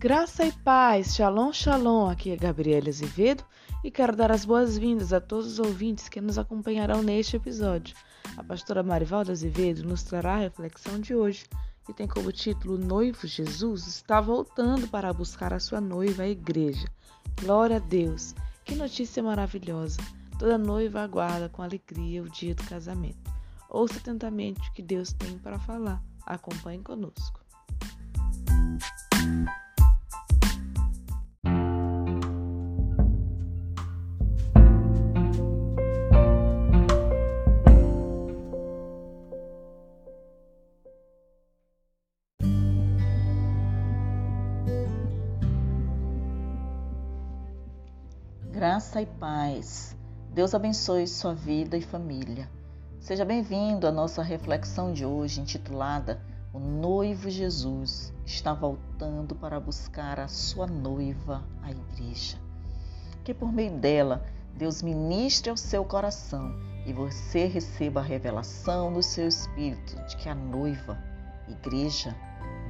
Graça e paz, shalom, shalom. Aqui é Gabriela Azevedo e quero dar as boas-vindas a todos os ouvintes que nos acompanharão neste episódio. A pastora Marivalda Azevedo nos trará a reflexão de hoje, que tem como título Noivo Jesus está voltando para buscar a sua noiva, a igreja. Glória a Deus! Que notícia maravilhosa! Toda noiva aguarda com alegria o dia do casamento. Ouça atentamente o que Deus tem para falar. Acompanhe conosco. Graça e paz. Deus abençoe sua vida e família. Seja bem-vindo à nossa reflexão de hoje, intitulada O Noivo Jesus está voltando para buscar a sua noiva, a igreja. Que por meio dela, Deus ministre ao seu coração e você receba a revelação do seu espírito de que a noiva, igreja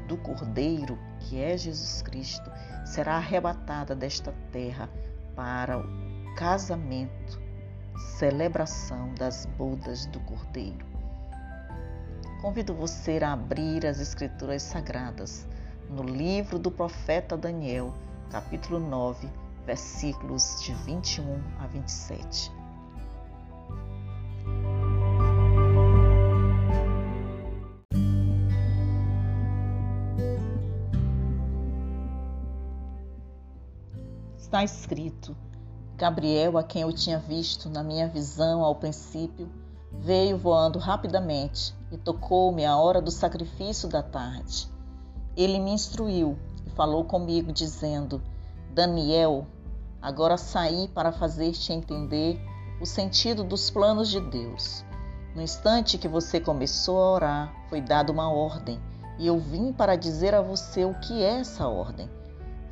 do Cordeiro, que é Jesus Cristo, será arrebatada desta terra para o casamento, celebração das bodas do Cordeiro. Convido você a abrir as Escrituras Sagradas no livro do profeta Daniel, capítulo 9, versículos de 21 a 27. Está escrito: Gabriel, a quem eu tinha visto na minha visão ao princípio, veio voando rapidamente e tocou-me a hora do sacrifício da tarde. Ele me instruiu e falou comigo, dizendo: Daniel, agora saí para fazer-te entender o sentido dos planos de Deus. No instante que você começou a orar, foi dada uma ordem, e eu vim para dizer a você o que é essa ordem,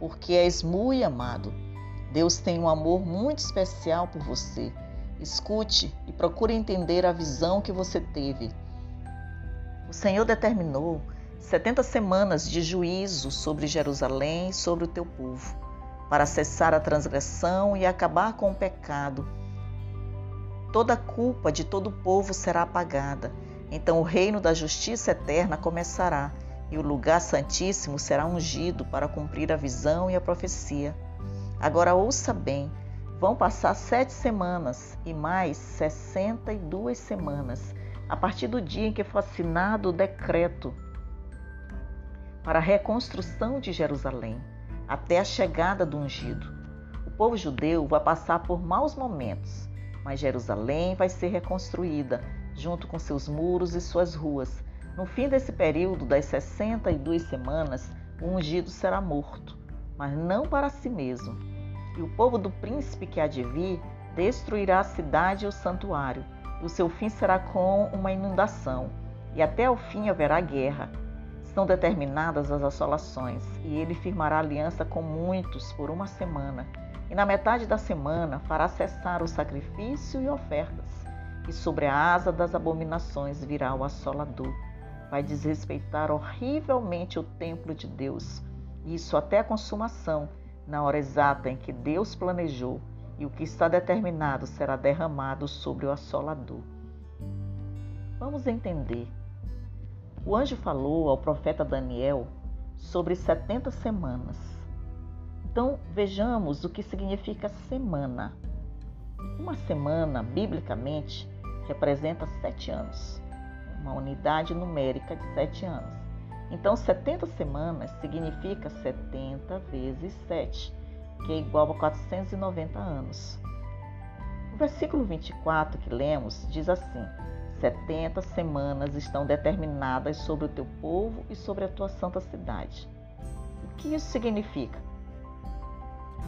porque és muito amado Deus tem um amor muito especial por você. Escute e procure entender a visão que você teve. O Senhor determinou 70 semanas de juízo sobre Jerusalém e sobre o teu povo, para cessar a transgressão e acabar com o pecado. Toda a culpa de todo o povo será apagada. Então o reino da justiça eterna começará e o lugar santíssimo será ungido para cumprir a visão e a profecia. Agora ouça bem: vão passar sete semanas e mais sessenta e duas semanas a partir do dia em que foi assinado o decreto para a reconstrução de Jerusalém, até a chegada do ungido. O povo judeu vai passar por maus momentos, mas Jerusalém vai ser reconstruída, junto com seus muros e suas ruas. No fim desse período das 62 semanas, o ungido será morto mas não para si mesmo. E o povo do príncipe que há de vir destruirá a cidade e o santuário, e o seu fim será com uma inundação, e até o fim haverá guerra. São determinadas as assolações, e ele firmará aliança com muitos por uma semana, e na metade da semana fará cessar o sacrifício e ofertas, e sobre a asa das abominações virá o assolador. Vai desrespeitar horrivelmente o templo de Deus isso até a consumação, na hora exata em que Deus planejou, e o que está determinado será derramado sobre o assolador. Vamos entender. O anjo falou ao profeta Daniel sobre 70 semanas. Então vejamos o que significa semana. Uma semana, biblicamente, representa sete anos, uma unidade numérica de sete anos. Então, 70 semanas significa 70 vezes 7, que é igual a 490 anos. O versículo 24 que lemos diz assim: 70 semanas estão determinadas sobre o teu povo e sobre a tua santa cidade. O que isso significa?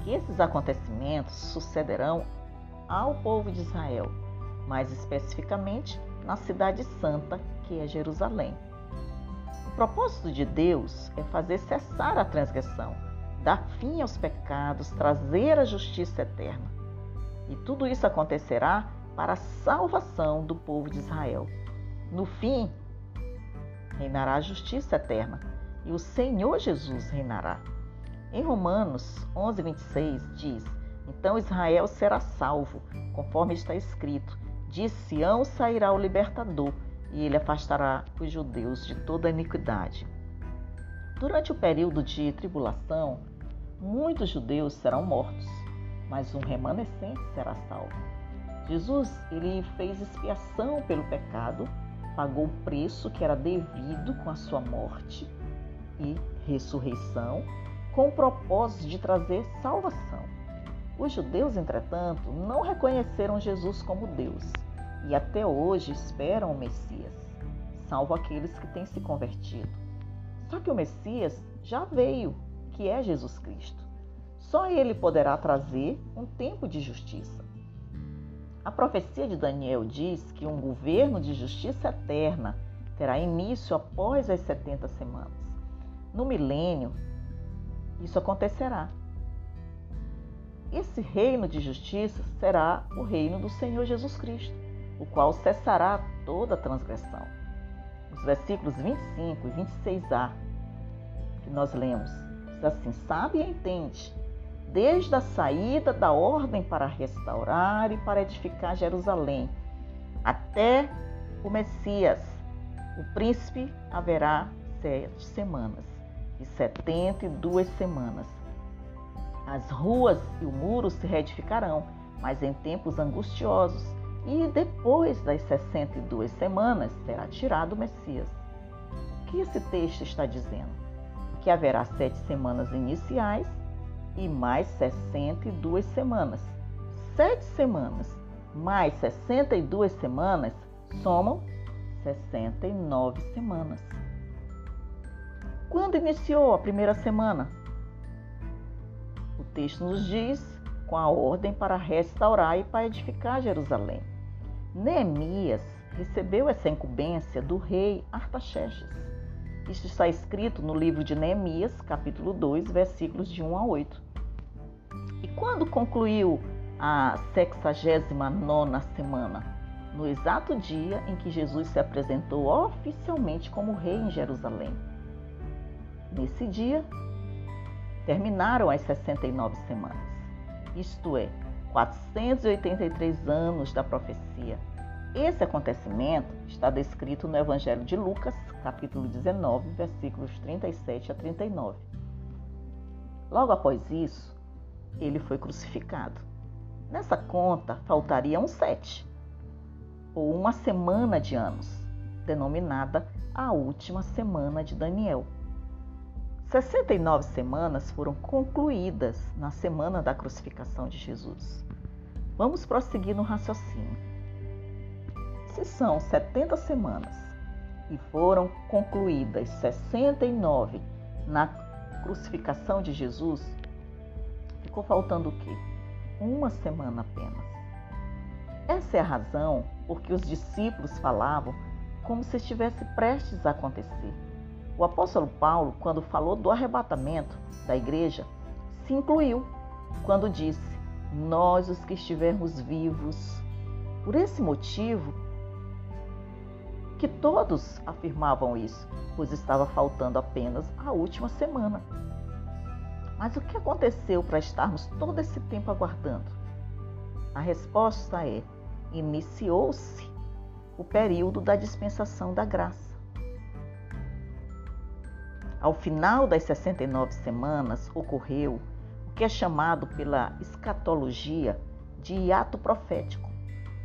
Que esses acontecimentos sucederão ao povo de Israel, mais especificamente na cidade santa que é Jerusalém. Propósito de Deus é fazer cessar a transgressão, dar fim aos pecados, trazer a justiça eterna. E tudo isso acontecerá para a salvação do povo de Israel. No fim, reinará a justiça eterna e o Senhor Jesus reinará. Em Romanos 11, 26 diz: Então Israel será salvo, conforme está escrito: De Sião sairá o libertador, e ele afastará os judeus de toda a iniquidade. Durante o período de tribulação, muitos judeus serão mortos, mas um remanescente será salvo. Jesus, ele fez expiação pelo pecado, pagou o preço que era devido com a sua morte e ressurreição com o propósito de trazer salvação. Os judeus, entretanto, não reconheceram Jesus como Deus e até hoje esperam o Messias, salvo aqueles que têm se convertido. Só que o Messias já veio, que é Jesus Cristo. Só ele poderá trazer um tempo de justiça. A profecia de Daniel diz que um governo de justiça eterna terá início após as 70 semanas. No milênio, isso acontecerá. Esse reino de justiça será o reino do Senhor Jesus Cristo, o qual cessará toda transgressão. Os versículos 25 e 26a que nós lemos, diz assim: Sabe e entende, desde a saída da ordem para restaurar e para edificar Jerusalém, até o Messias, o príncipe haverá sete semanas e setenta e duas semanas. As ruas e o muro se reedificarão, mas em tempos angustiosos, e depois das sessenta e duas semanas será tirado o Messias. O que esse texto está dizendo? Que haverá sete semanas iniciais e mais sessenta e duas semanas. Sete semanas mais sessenta e duas semanas somam sessenta e nove semanas. Quando iniciou a primeira semana? O texto nos diz com a ordem para restaurar e para edificar Jerusalém. Neemias recebeu essa incumbência do rei Artaxerxes. Isso está escrito no livro de Neemias, capítulo 2, versículos de 1 a 8. E quando concluiu a 69 semana? No exato dia em que Jesus se apresentou oficialmente como rei em Jerusalém. Nesse dia, terminaram as 69 semanas, isto é, 483 anos da profecia. Esse acontecimento está descrito no Evangelho de Lucas, capítulo 19, versículos 37 a 39. Logo após isso, ele foi crucificado. Nessa conta faltaria um sete, ou uma semana de anos, denominada a última semana de Daniel. 69 semanas foram concluídas na semana da crucificação de Jesus. Vamos prosseguir no raciocínio. Se são 70 semanas e foram concluídas 69 na crucificação de Jesus, ficou faltando o quê? Uma semana apenas. Essa é a razão por que os discípulos falavam como se estivesse prestes a acontecer o apóstolo Paulo, quando falou do arrebatamento da igreja, se incluiu quando disse: Nós, os que estivermos vivos. Por esse motivo, que todos afirmavam isso, pois estava faltando apenas a última semana. Mas o que aconteceu para estarmos todo esse tempo aguardando? A resposta é: iniciou-se o período da dispensação da graça. Ao final das 69 semanas, ocorreu o que é chamado pela escatologia de hiato profético.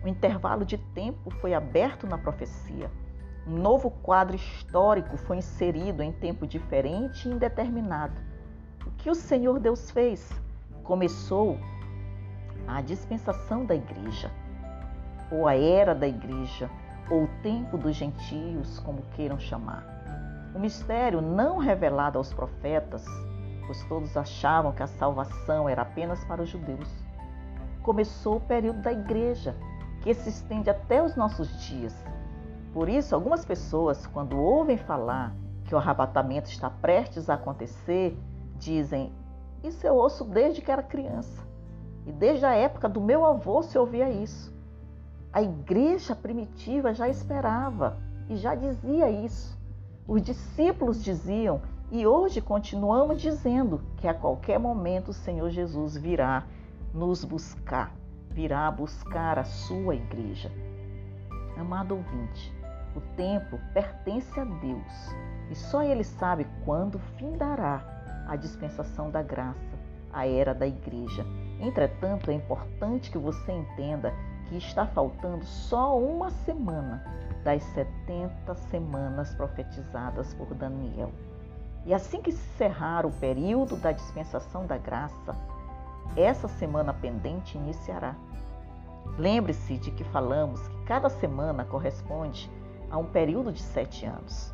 O intervalo de tempo foi aberto na profecia. Um novo quadro histórico foi inserido em tempo diferente e indeterminado. O que o Senhor Deus fez? Começou a dispensação da igreja, ou a era da igreja, ou o tempo dos gentios, como queiram chamar. O mistério não revelado aos profetas, pois todos achavam que a salvação era apenas para os judeus. Começou o período da igreja, que se estende até os nossos dias. Por isso, algumas pessoas, quando ouvem falar que o arrebatamento está prestes a acontecer, dizem: Isso eu ouço desde que era criança. E desde a época do meu avô se ouvia isso. A igreja primitiva já esperava e já dizia isso. Os discípulos diziam E hoje continuamos dizendo que a qualquer momento o Senhor Jesus virá nos buscar, virá buscar a sua igreja. Amado ouvinte, o tempo pertence a Deus e só Ele sabe quando findará a dispensação da graça, a era da igreja. Entretanto, é importante que você entenda que está faltando só uma semana das 70 semanas profetizadas por Daniel. E assim que se encerrar o período da dispensação da graça, essa semana pendente iniciará. Lembre-se de que falamos que cada semana corresponde a um período de sete anos.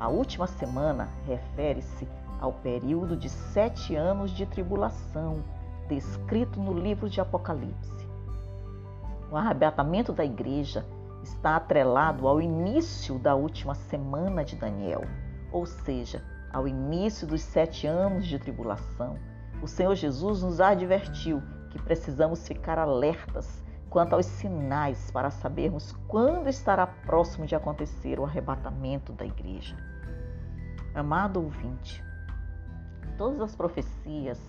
A última semana refere-se ao período de sete anos de tribulação, descrito no livro de Apocalipse. O arrebatamento da igreja está atrelado ao início da última semana de Daniel, ou seja, ao início dos sete anos de tribulação, o Senhor Jesus nos advertiu que precisamos ficar alertas quanto aos sinais para sabermos quando estará próximo de acontecer o arrebatamento da igreja. Amado ouvinte, todas as profecias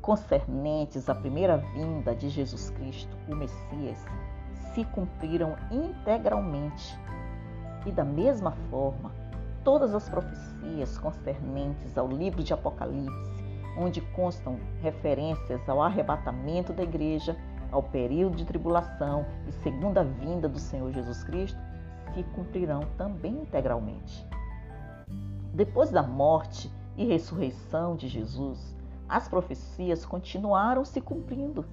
concernentes à primeira vinda de Jesus Cristo, o Messias, se cumpriram integralmente. E da mesma forma, todas as profecias concernentes ao livro de Apocalipse, onde constam referências ao arrebatamento da igreja, ao período de tribulação e segunda vinda do Senhor Jesus Cristo, se cumprirão também integralmente. Depois da morte e ressurreição de Jesus, as profecias continuaram se cumprindo.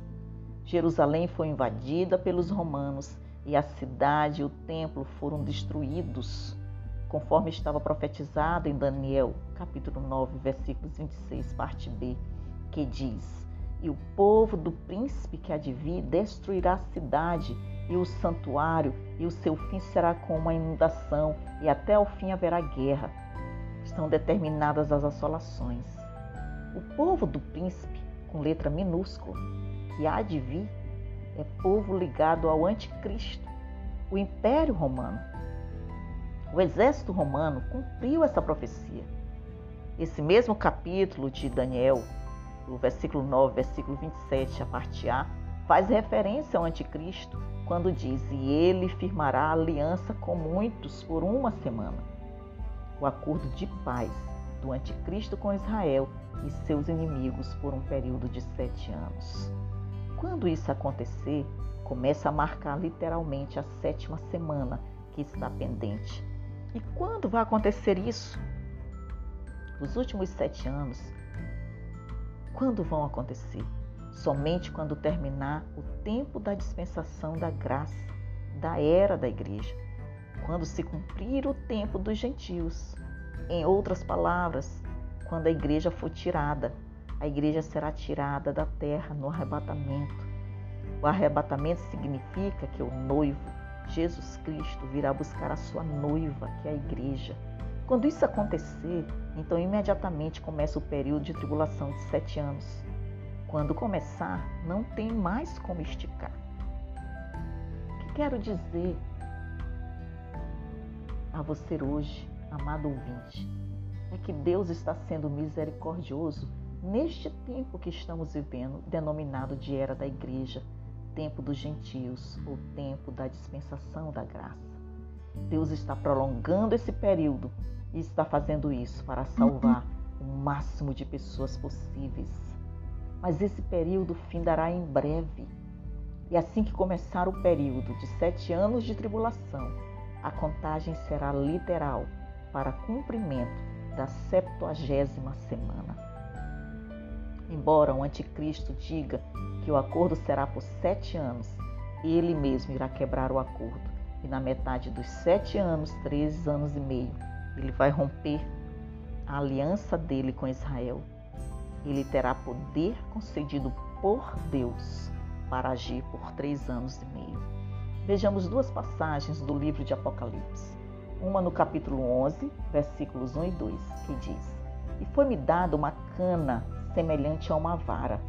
Jerusalém foi invadida pelos romanos e a cidade e o templo foram destruídos conforme estava profetizado em Daniel, capítulo 9, versículos 26, parte B, que diz: E o povo do príncipe que há de vir destruirá a cidade e o santuário, e o seu fim será como uma inundação, e até o fim haverá guerra. Estão determinadas as assolações. O povo do príncipe, com letra minúscula, que há de vir, é povo ligado ao anticristo, o império romano o exército romano cumpriu essa profecia. Esse mesmo capítulo de Daniel, o versículo 9, versículo 27, a parte A, faz referência ao anticristo quando diz: E ele firmará aliança com muitos por uma semana. O acordo de paz do anticristo com Israel e seus inimigos por um período de sete anos. Quando isso acontecer, começa a marcar literalmente a sétima semana que está pendente e quando vai acontecer isso? Os últimos sete anos, quando vão acontecer? Somente quando terminar o tempo da dispensação da graça, da era da igreja, quando se cumprir o tempo dos gentios. Em outras palavras, quando a igreja for tirada, a igreja será tirada da terra no arrebatamento. O arrebatamento significa que o noivo Jesus Cristo virá buscar a sua noiva, que é a igreja. Quando isso acontecer, então imediatamente começa o período de tribulação de sete anos. Quando começar, não tem mais como esticar. O que quero dizer a você hoje, amado ouvinte, é que Deus está sendo misericordioso neste tempo que estamos vivendo, denominado de era da igreja tempo dos gentios, o tempo da dispensação da graça. Deus está prolongando esse período e está fazendo isso para salvar o máximo de pessoas possíveis. Mas esse período findará em breve. E assim que começar o período de sete anos de tribulação, a contagem será literal para cumprimento da septuagésima semana. Embora o anticristo diga que o acordo será por sete anos, ele mesmo irá quebrar o acordo. E na metade dos sete anos, três anos e meio, ele vai romper a aliança dele com Israel. Ele terá poder concedido por Deus para agir por três anos e meio. Vejamos duas passagens do livro de Apocalipse. Uma no capítulo 11, versículos 1 e 2, que diz: E foi-me dada uma cana semelhante a uma vara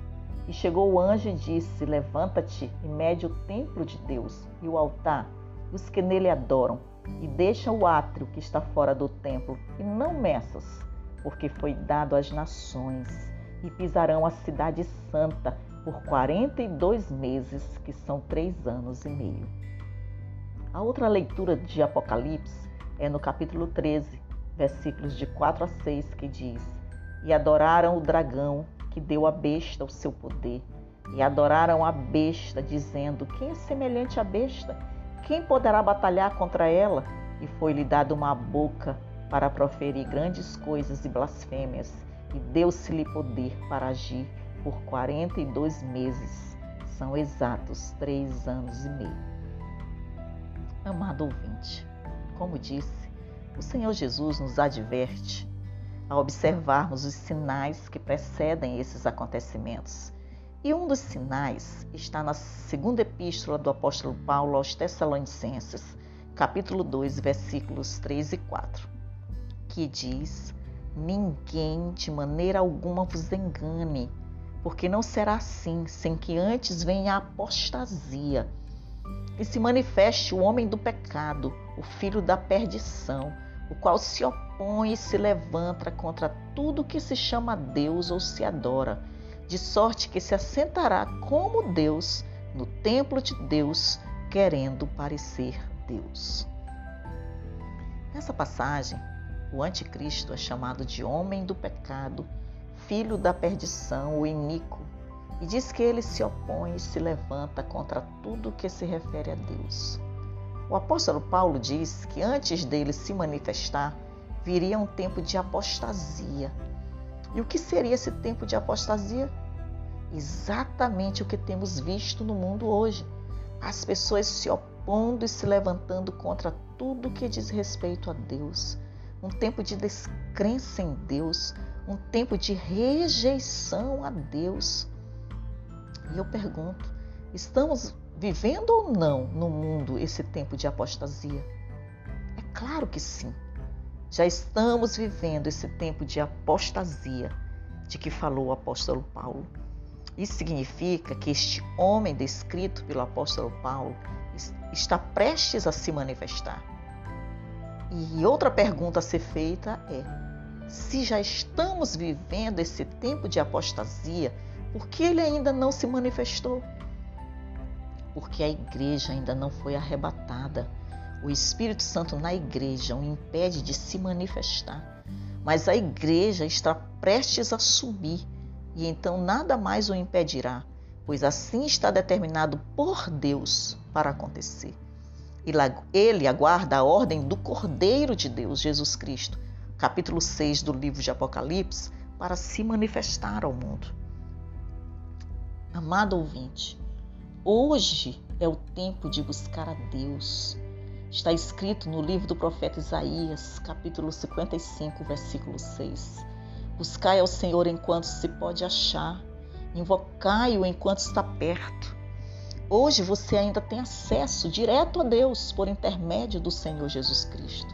e chegou o anjo e disse: Levanta-te e mede o templo de Deus e o altar, e os que nele adoram, e deixa o átrio que está fora do templo, e não meças, porque foi dado às nações, e pisarão a cidade santa por quarenta e dois meses, que são três anos e meio. A outra leitura de Apocalipse é no capítulo 13, versículos de 4 a 6, que diz: E adoraram o dragão que deu à besta o seu poder, e adoraram a besta, dizendo: Quem é semelhante à besta? Quem poderá batalhar contra ela? E foi-lhe dada uma boca para proferir grandes coisas e blasfêmias, e deu-se-lhe poder para agir por quarenta e dois meses. São exatos três anos e meio. Amado ouvinte, como disse, o Senhor Jesus nos adverte a observarmos os sinais que precedem esses acontecimentos. E um dos sinais está na segunda epístola do apóstolo Paulo aos Tessalonicenses, capítulo 2, versículos 3 e 4, que diz: Ninguém de maneira alguma vos engane, porque não será assim, sem que antes venha a apostasia e se manifeste o homem do pecado, o filho da perdição, o qual se opõe e se levanta contra tudo que se chama Deus ou se adora, de sorte que se assentará como Deus no templo de Deus, querendo parecer Deus. Nessa passagem, o anticristo é chamado de homem do pecado, filho da perdição, o iníquo, e diz que ele se opõe e se levanta contra tudo que se refere a Deus. O apóstolo Paulo diz que antes dele se manifestar, viria um tempo de apostasia. E o que seria esse tempo de apostasia? Exatamente o que temos visto no mundo hoje. As pessoas se opondo e se levantando contra tudo que diz respeito a Deus. Um tempo de descrença em Deus, um tempo de rejeição a Deus. E eu pergunto: estamos vivendo ou não no mundo esse tempo de apostasia? É claro que sim. Já estamos vivendo esse tempo de apostasia de que falou o apóstolo Paulo. Isso significa que este homem descrito pelo apóstolo Paulo está prestes a se manifestar. E outra pergunta a ser feita é: se já estamos vivendo esse tempo de apostasia, por que ele ainda não se manifestou? Porque a igreja ainda não foi arrebatada. O Espírito Santo na igreja o impede de se manifestar. Mas a igreja está prestes a subir e então nada mais o impedirá, pois assim está determinado por Deus para acontecer. Ele aguarda a ordem do Cordeiro de Deus, Jesus Cristo, capítulo 6 do livro de Apocalipse, para se manifestar ao mundo. Amado ouvinte, hoje é o tempo de buscar a Deus. Está escrito no livro do profeta Isaías, capítulo 55, versículo 6. Buscai ao Senhor enquanto se pode achar, invocai-o enquanto está perto. Hoje você ainda tem acesso direto a Deus por intermédio do Senhor Jesus Cristo.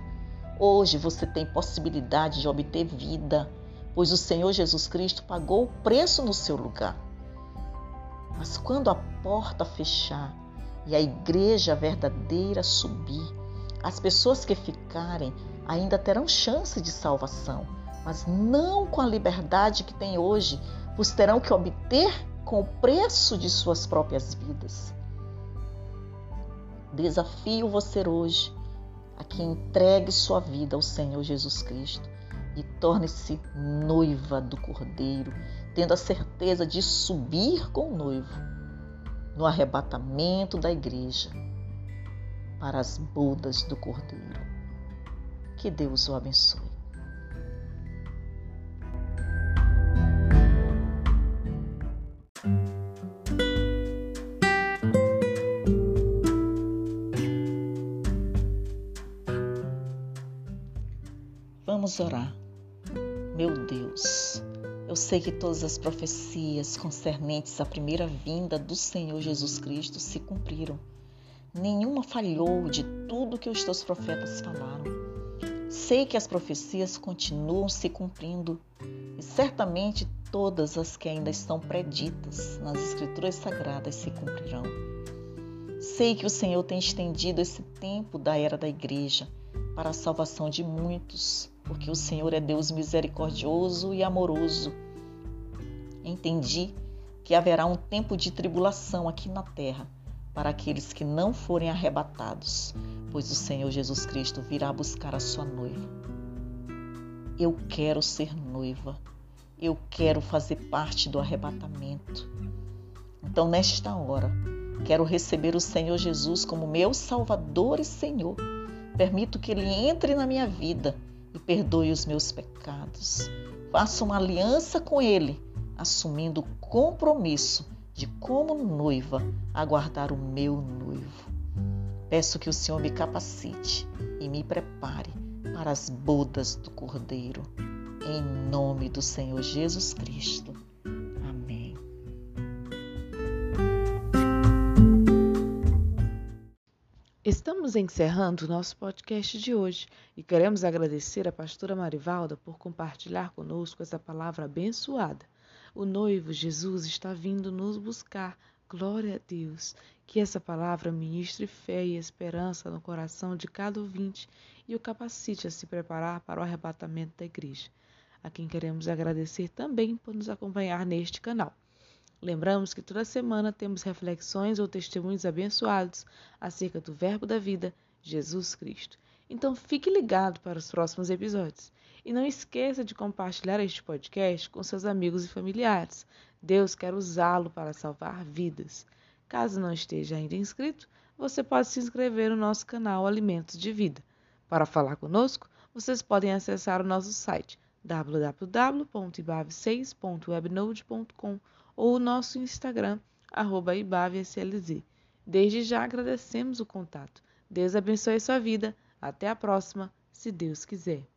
Hoje você tem possibilidade de obter vida, pois o Senhor Jesus Cristo pagou o preço no seu lugar. Mas quando a porta fechar e a igreja verdadeira subir, as pessoas que ficarem ainda terão chance de salvação, mas não com a liberdade que têm hoje, pois terão que obter com o preço de suas próprias vidas. Desafio você hoje a que entregue sua vida ao Senhor Jesus Cristo e torne-se noiva do Cordeiro tendo a certeza de subir com o noivo no arrebatamento da igreja para as bodas do Cordeiro. Que Deus o abençoe. Sei que todas as profecias concernentes à primeira vinda do Senhor Jesus Cristo se cumpriram. Nenhuma falhou de tudo que os teus profetas falaram. Sei que as profecias continuam se cumprindo e certamente todas as que ainda estão preditas nas Escrituras Sagradas se cumprirão. Sei que o Senhor tem estendido esse tempo da era da igreja para a salvação de muitos porque o Senhor é Deus misericordioso e amoroso. Entendi que haverá um tempo de tribulação aqui na terra para aqueles que não forem arrebatados, pois o Senhor Jesus Cristo virá buscar a sua noiva. Eu quero ser noiva. Eu quero fazer parte do arrebatamento. Então, nesta hora, quero receber o Senhor Jesus como meu Salvador e Senhor. Permito que Ele entre na minha vida e perdoe os meus pecados. Faça uma aliança com Ele, assumindo o compromisso de, como noiva, aguardar o meu noivo. Peço que o Senhor me capacite e me prepare para as bodas do Cordeiro. Em nome do Senhor Jesus Cristo. Amém. Estamos encerrando o nosso podcast de hoje e queremos agradecer a pastora Marivalda por compartilhar conosco essa palavra abençoada. O noivo Jesus está vindo nos buscar. Glória a Deus. Que essa palavra ministre fé e esperança no coração de cada ouvinte e o capacite a se preparar para o arrebatamento da igreja. A quem queremos agradecer também por nos acompanhar neste canal. Lembramos que toda semana temos reflexões ou testemunhos abençoados acerca do Verbo da vida, Jesus Cristo. Então fique ligado para os próximos episódios. E não esqueça de compartilhar este podcast com seus amigos e familiares. Deus quer usá-lo para salvar vidas. Caso não esteja ainda inscrito, você pode se inscrever no nosso canal Alimentos de Vida. Para falar conosco, vocês podem acessar o nosso site www.ibave6.webnode.com ou o nosso Instagram, ibavslz. Desde já agradecemos o contato. Deus abençoe sua vida. Até a próxima, se Deus quiser.